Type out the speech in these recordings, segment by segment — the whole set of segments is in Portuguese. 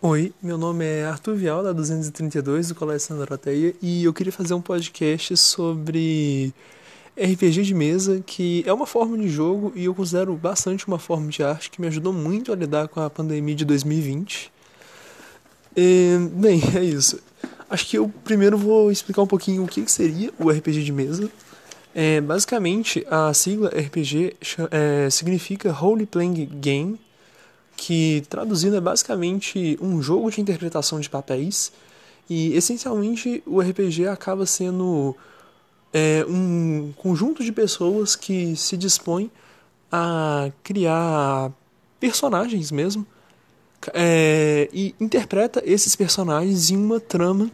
Oi, meu nome é Arthur Vial, da 232 do Colégio Sandra Doroteia, e eu queria fazer um podcast sobre RPG de mesa, que é uma forma de jogo e eu considero bastante uma forma de arte que me ajudou muito a lidar com a pandemia de 2020. E, bem, é isso. Acho que eu primeiro vou explicar um pouquinho o que seria o RPG de mesa. É, basicamente, a sigla RPG é, significa Role Playing Game, que traduzindo é basicamente um jogo de interpretação de papéis. E essencialmente o RPG acaba sendo é, um conjunto de pessoas que se dispõem a criar personagens mesmo é, e interpreta esses personagens em uma trama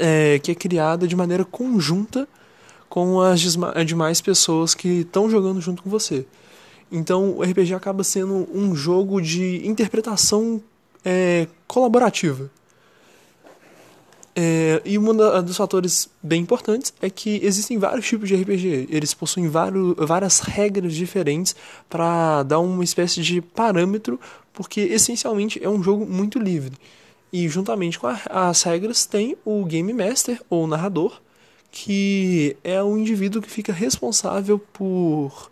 é, que é criada de maneira conjunta com as demais pessoas que estão jogando junto com você. Então o RPG acaba sendo um jogo de interpretação é, colaborativa. É, e um dos fatores bem importantes é que existem vários tipos de RPG. Eles possuem vários, várias regras diferentes para dar uma espécie de parâmetro, porque essencialmente é um jogo muito livre. E juntamente com a, as regras tem o Game Master, ou narrador, que é o indivíduo que fica responsável por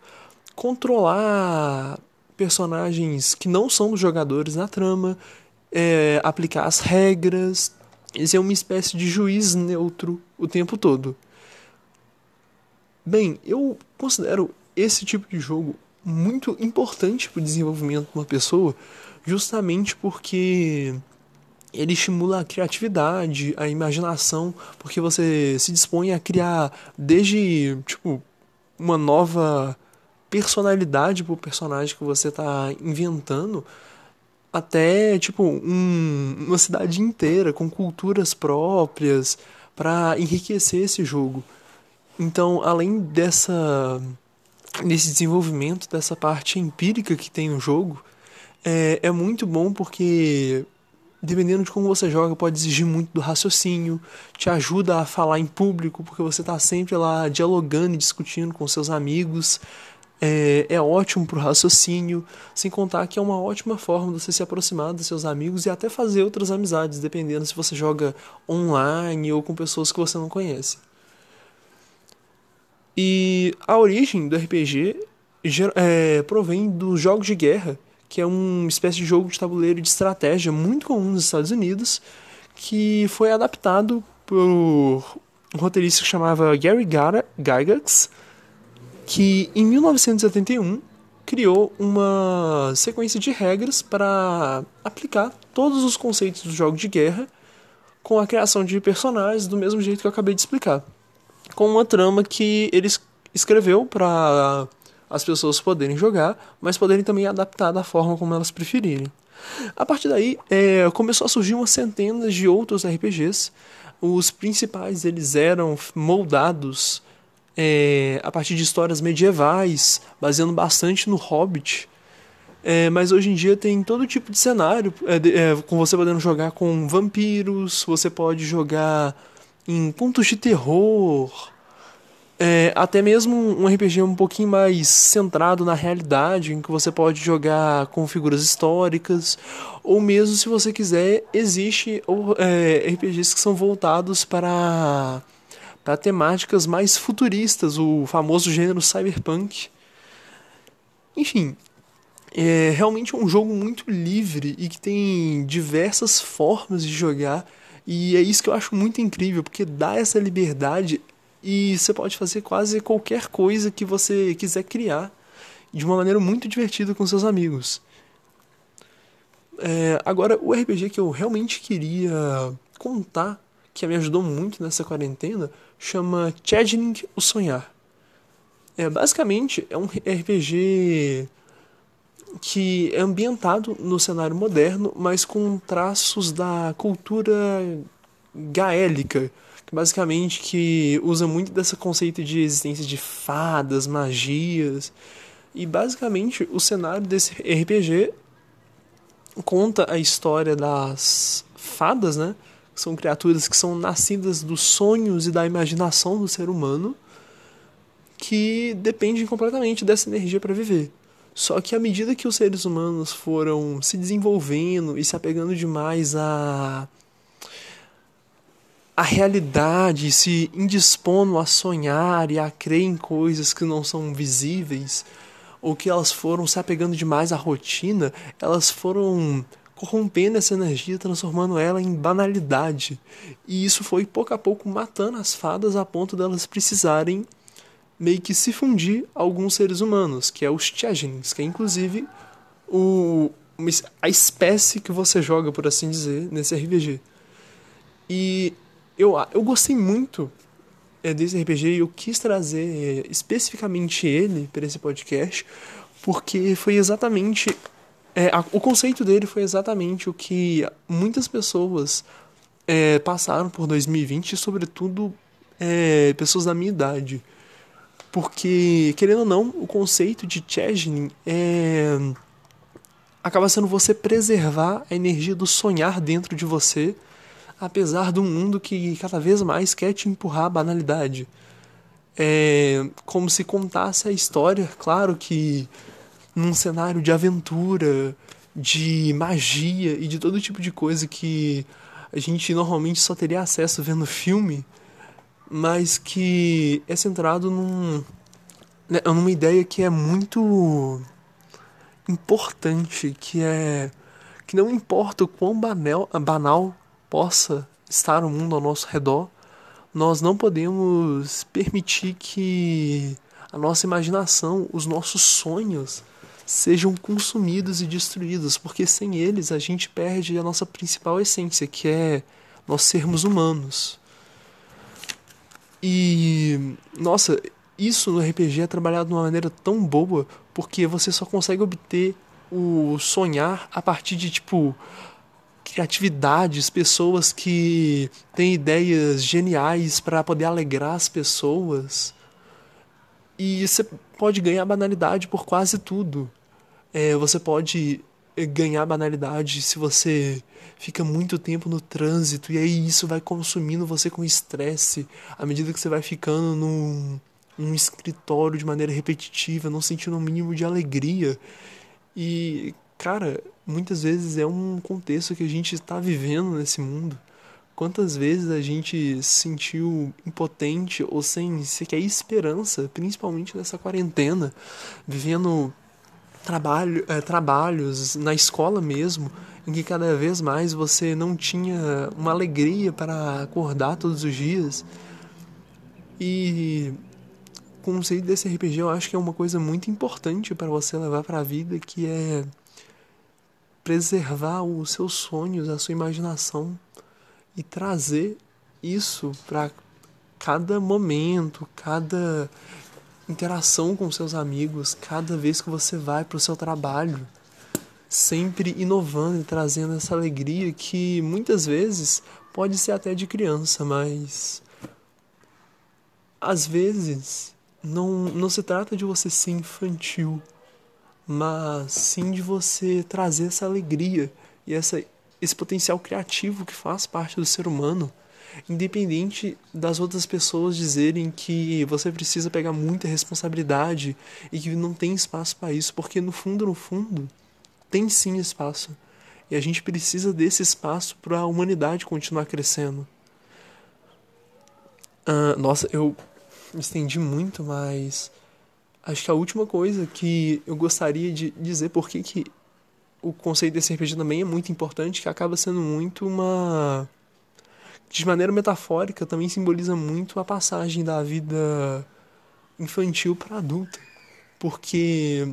controlar personagens que não são dos jogadores na trama, é, aplicar as regras, ser uma espécie de juiz neutro o tempo todo. Bem, eu considero esse tipo de jogo muito importante para o desenvolvimento de uma pessoa, justamente porque ele estimula a criatividade, a imaginação, porque você se dispõe a criar desde tipo uma nova personalidade pro personagem que você está inventando, até tipo um, uma cidade inteira com culturas próprias para enriquecer esse jogo. Então, além dessa desse desenvolvimento dessa parte empírica que tem no jogo, é, é muito bom porque dependendo de como você joga, pode exigir muito do raciocínio, te ajuda a falar em público, porque você está sempre lá dialogando e discutindo com seus amigos. É, é ótimo para o raciocínio, sem contar que é uma ótima forma de você se aproximar dos seus amigos e até fazer outras amizades, dependendo se você joga online ou com pessoas que você não conhece. E a origem do RPG é, provém dos jogos de guerra que é uma espécie de jogo de tabuleiro de estratégia muito comum nos Estados Unidos, que foi adaptado por um roteirista que chamava Gary Gygax, que em 1971 criou uma sequência de regras para aplicar todos os conceitos do jogo de guerra com a criação de personagens do mesmo jeito que eu acabei de explicar, com uma trama que ele escreveu para as pessoas poderem jogar, mas poderem também adaptar da forma como elas preferirem. A partir daí, é, começou a surgir uma centenas de outros RPGs. Os principais eles eram moldados é, a partir de histórias medievais, baseando bastante no Hobbit. É, mas hoje em dia tem todo tipo de cenário, é, é, com você podendo jogar com vampiros, você pode jogar em pontos de terror, é, até mesmo um RPG um pouquinho mais centrado na realidade, em que você pode jogar com figuras históricas, ou mesmo se você quiser, existe é, RPGs que são voltados para, para temáticas mais futuristas, o famoso gênero cyberpunk. Enfim, é realmente um jogo muito livre e que tem diversas formas de jogar. E é isso que eu acho muito incrível, porque dá essa liberdade e você pode fazer quase qualquer coisa que você quiser criar de uma maneira muito divertida com seus amigos. É, agora, o RPG que eu realmente queria contar, que me ajudou muito nessa quarentena, chama Chadling o Sonhar. É, basicamente, é um RPG que é ambientado no cenário moderno, mas com traços da cultura gaélica, que basicamente que usa muito desse conceito de existência de fadas, magias. E basicamente o cenário desse RPG conta a história das fadas, né? São criaturas que são nascidas dos sonhos e da imaginação do ser humano, que dependem completamente dessa energia para viver. Só que à medida que os seres humanos foram se desenvolvendo e se apegando demais a a realidade, se indispondo a sonhar e a crer em coisas que não são visíveis, ou que elas foram se apegando demais à rotina, elas foram corrompendo essa energia, transformando ela em banalidade. E isso foi pouco a pouco matando as fadas a ponto delas precisarem meio que se fundir alguns seres humanos, que é os Tiagens, que é inclusive o, a espécie que você joga, por assim dizer, nesse RPG. E eu, eu gostei muito é, desse RPG e eu quis trazer é, especificamente ele para esse podcast, porque foi exatamente. É, a, o conceito dele foi exatamente o que muitas pessoas é, passaram por 2020, sobretudo é, pessoas da minha idade. Porque, querendo ou não, o conceito de Chesney é acaba sendo você preservar a energia do sonhar dentro de você apesar um mundo que cada vez mais quer te empurrar à banalidade. É como se contasse a história, claro que num cenário de aventura, de magia e de todo tipo de coisa que a gente normalmente só teria acesso vendo filme, mas que é centrado num, né, numa ideia que é muito importante, que é que não importa o quão banal, banal possa estar o mundo ao nosso redor, nós não podemos permitir que a nossa imaginação, os nossos sonhos sejam consumidos e destruídos, porque sem eles a gente perde a nossa principal essência, que é nós sermos humanos. E nossa, isso no RPG é trabalhado de uma maneira tão boa, porque você só consegue obter o sonhar a partir de tipo criatividades, pessoas que têm ideias geniais para poder alegrar as pessoas. E você pode ganhar banalidade por quase tudo. É, você pode é, ganhar banalidade se você fica muito tempo no trânsito e aí isso vai consumindo você com estresse à medida que você vai ficando num, num escritório de maneira repetitiva, não sentindo o um mínimo de alegria. E, cara, muitas vezes é um contexto que a gente está vivendo nesse mundo. Quantas vezes a gente se sentiu impotente ou sem sequer esperança, principalmente nessa quarentena, vivendo trabalho, é, trabalhos na escola mesmo, em que cada vez mais você não tinha uma alegria para acordar todos os dias. E o conceito desse RPG eu acho que é uma coisa muito importante para você levar para a vida, que é preservar os seus sonhos, a sua imaginação e trazer isso para cada momento, cada interação com seus amigos, cada vez que você vai para o seu trabalho, sempre inovando e trazendo essa alegria que muitas vezes pode ser até de criança, mas às vezes não, não se trata de você ser infantil mas sim de você trazer essa alegria e essa, esse potencial criativo que faz parte do ser humano, independente das outras pessoas dizerem que você precisa pegar muita responsabilidade e que não tem espaço para isso, porque no fundo, no fundo, tem sim espaço. E a gente precisa desse espaço para a humanidade continuar crescendo. Uh, nossa, eu estendi muito, mas Acho que a última coisa que eu gostaria de dizer por que o conceito desse RPG também é muito importante, que acaba sendo muito uma de maneira metafórica também simboliza muito a passagem da vida infantil para adulta. Porque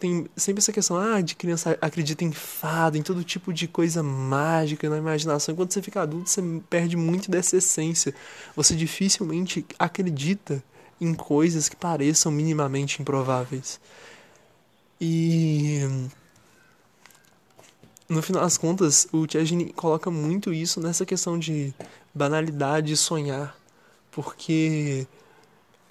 tem sempre essa questão ah, de criança acredita em fada, em todo tipo de coisa mágica na imaginação. Quando você fica adulto, você perde muito dessa essência. Você dificilmente acredita em coisas que pareçam minimamente improváveis. E no final das contas, o Chesney coloca muito isso nessa questão de banalidade e sonhar, porque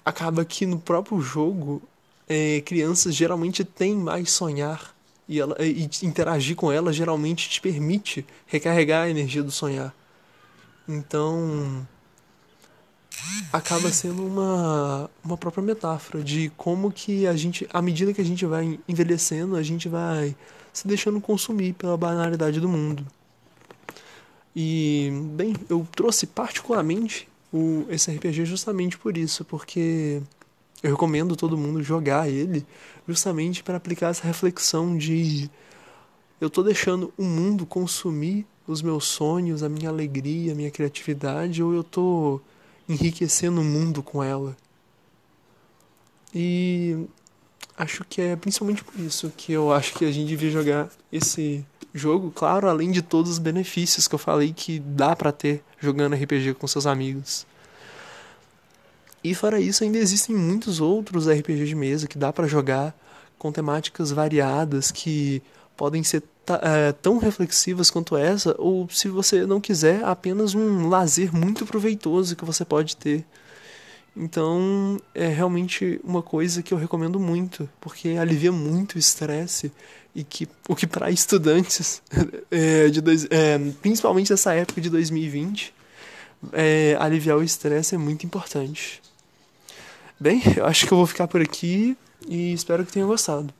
acaba que no próprio jogo é, crianças geralmente têm mais sonhar e, ela, e interagir com ela geralmente te permite recarregar a energia do sonhar. Então acaba sendo uma, uma própria metáfora de como que a gente, à medida que a gente vai envelhecendo, a gente vai se deixando consumir pela banalidade do mundo. E, bem, eu trouxe particularmente o, esse RPG justamente por isso, porque eu recomendo todo mundo jogar ele justamente para aplicar essa reflexão de eu tô deixando o mundo consumir os meus sonhos, a minha alegria, a minha criatividade, ou eu tô enriquecendo o mundo com ela. E acho que é principalmente por isso que eu acho que a gente devia jogar esse jogo, claro, além de todos os benefícios que eu falei que dá para ter jogando RPG com seus amigos. E fora isso, ainda existem muitos outros RPG de mesa que dá para jogar com temáticas variadas que podem ser é, tão reflexivas quanto essa, ou se você não quiser, apenas um lazer muito proveitoso que você pode ter. Então, é realmente uma coisa que eu recomendo muito, porque alivia muito o estresse e que o que para estudantes, é, de dois, é, principalmente nessa época de 2020, é, aliviar o estresse é muito importante. Bem, eu acho que eu vou ficar por aqui e espero que tenha gostado.